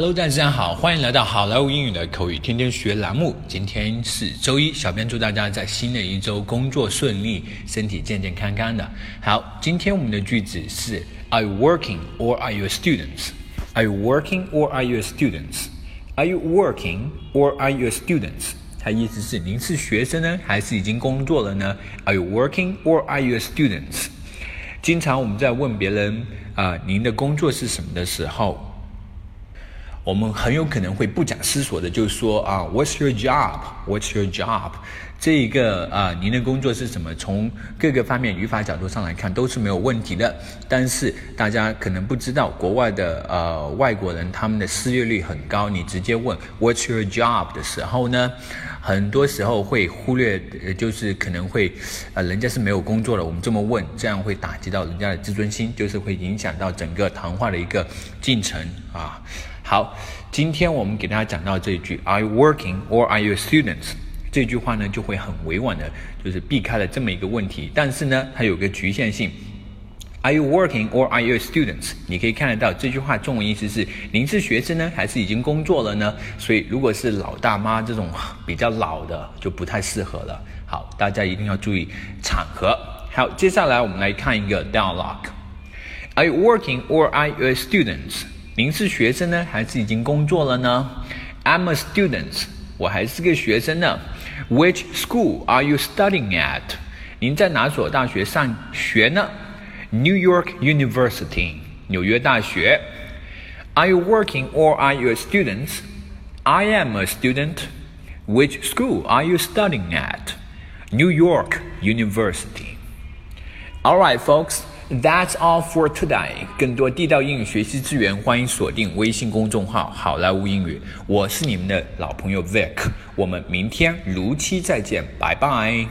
Hello，大家好，欢迎来到好莱坞英语的口语天天学栏目。今天是周一，小编祝大家在新的一周工作顺利，身体健健康康的。好，今天我们的句子是 Are you working or are you a student? Are you working or are you a student? Are you working or are you a student? 它意思是您是学生呢，还是已经工作了呢？Are you working or are you a student? 经常我们在问别人啊、您的工作是什么的时候。我们很有可能会不假思索的就说啊，What's your job? What's your job? 这一个啊，您的工作是什么？从各个方面语法角度上来看都是没有问题的。但是大家可能不知道，国外的呃外国人他们的失业率很高。你直接问 What's your job 的时候呢，很多时候会忽略，就是可能会，呃，人家是没有工作的，我们这么问，这样会打击到人家的自尊心，就是会影响到整个谈话的一个进程啊。好，今天我们给大家讲到这一句 "Are you working or are you students？这句话呢就会很委婉的，就是避开了这么一个问题。但是呢，它有个局限性。Are you working or are you students？你可以看得到这句话中文意思是您是学生呢，还是已经工作了呢？所以如果是老大妈这种比较老的，就不太适合了。好，大家一定要注意场合。好，接下来我们来看一个 dialogue。Are you working or are you students？您是学生呢，还是已经工作了呢？I'm a student，我还是个学生呢。Which school are you studying at？您在哪所大学上学呢？New York University，纽约大学。Are you working or are you a student？I am a student. Which school are you studying at? New York University. All right, folks. That's all for today。更多地道英语学习资源，欢迎锁定微信公众号“好莱坞英语”。我是你们的老朋友 Vic，我们明天如期再见，拜拜。